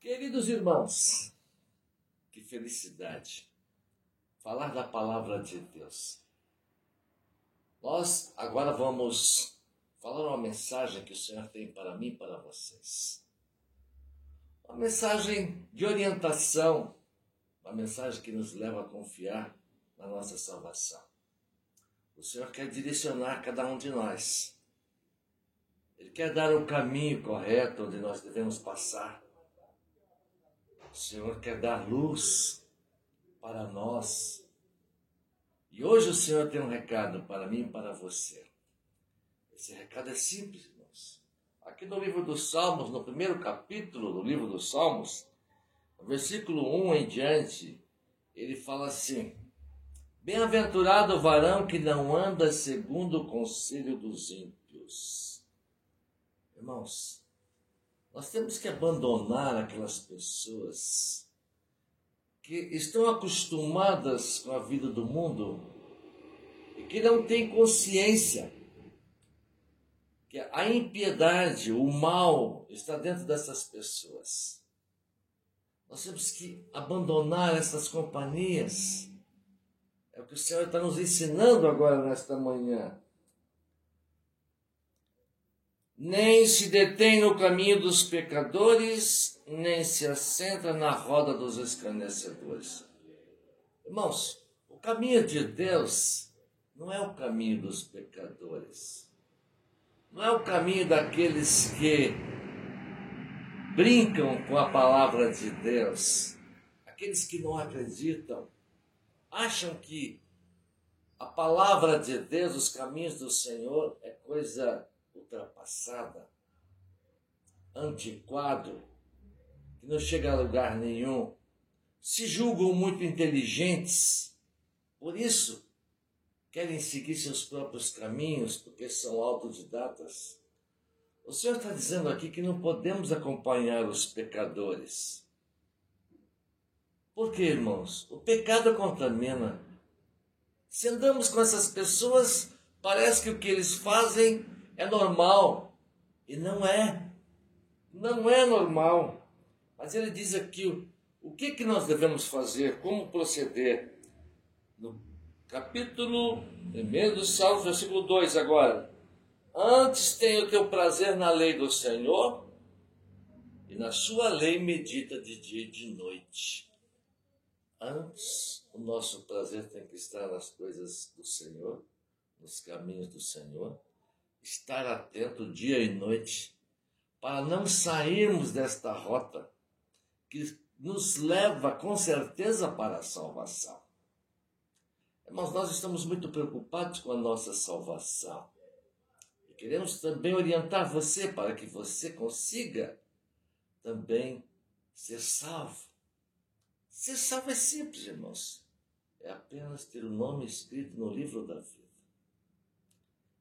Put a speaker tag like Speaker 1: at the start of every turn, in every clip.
Speaker 1: Queridos irmãos, que felicidade falar da palavra de Deus. Nós agora vamos falar uma mensagem que o Senhor tem para mim e para vocês. Uma mensagem de orientação, uma mensagem que nos leva a confiar na nossa salvação. O Senhor quer direcionar cada um de nós. Ele quer dar o caminho correto onde nós devemos passar. O Senhor quer dar luz para nós. E hoje o Senhor tem um recado para mim e para você. Esse recado é simples, irmãos. Aqui no livro dos Salmos, no primeiro capítulo do livro dos Salmos, no versículo 1 em diante, ele fala assim: Bem-aventurado o varão que não anda segundo o conselho dos ímpios. Irmãos, nós temos que abandonar aquelas pessoas que estão acostumadas com a vida do mundo e que não têm consciência que a impiedade, o mal está dentro dessas pessoas. Nós temos que abandonar essas companhias. É o que o Senhor está nos ensinando agora nesta manhã nem se detém no caminho dos pecadores, nem se assenta na roda dos escarnecedores. Irmãos, o caminho de Deus não é o caminho dos pecadores. Não é o caminho daqueles que brincam com a palavra de Deus. Aqueles que não acreditam, acham que a palavra de Deus, os caminhos do Senhor, é coisa ultrapassada, antiquado, que não chega a lugar nenhum, se julgam muito inteligentes, por isso querem seguir seus próprios caminhos, porque são autodidatas. O Senhor está dizendo aqui que não podemos acompanhar os pecadores. Por quê, irmãos? O pecado contamina. Se andamos com essas pessoas, parece que o que eles fazem é normal. E não é. Não é normal. Mas ele diz aqui o, que, que nós devemos fazer, como proceder. No capítulo 1 do Salmo, versículo 2 agora. Antes tenha o teu prazer na lei do Senhor, e na sua lei medita de dia e de noite. Antes, o nosso prazer tem que estar nas coisas do Senhor, nos caminhos do Senhor estar atento dia e noite para não sairmos desta rota que nos leva com certeza para a salvação. Mas nós estamos muito preocupados com a nossa salvação. E queremos também orientar você para que você consiga também ser salvo. Ser salvo é simples, irmãos. É apenas ter o nome escrito no livro da vida.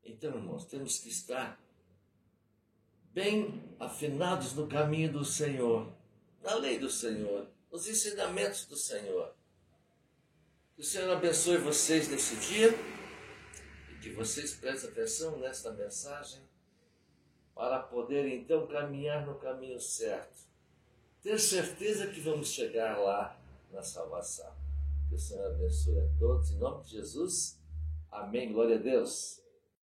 Speaker 1: Então, irmãos, temos que estar bem afinados no caminho do Senhor, na lei do Senhor, nos ensinamentos do Senhor. Que o Senhor abençoe vocês nesse dia e que vocês prestem atenção nesta mensagem para poder então caminhar no caminho certo. Ter certeza que vamos chegar lá na salvação. Que o Senhor abençoe a todos. Em nome de Jesus. Amém. Glória a Deus.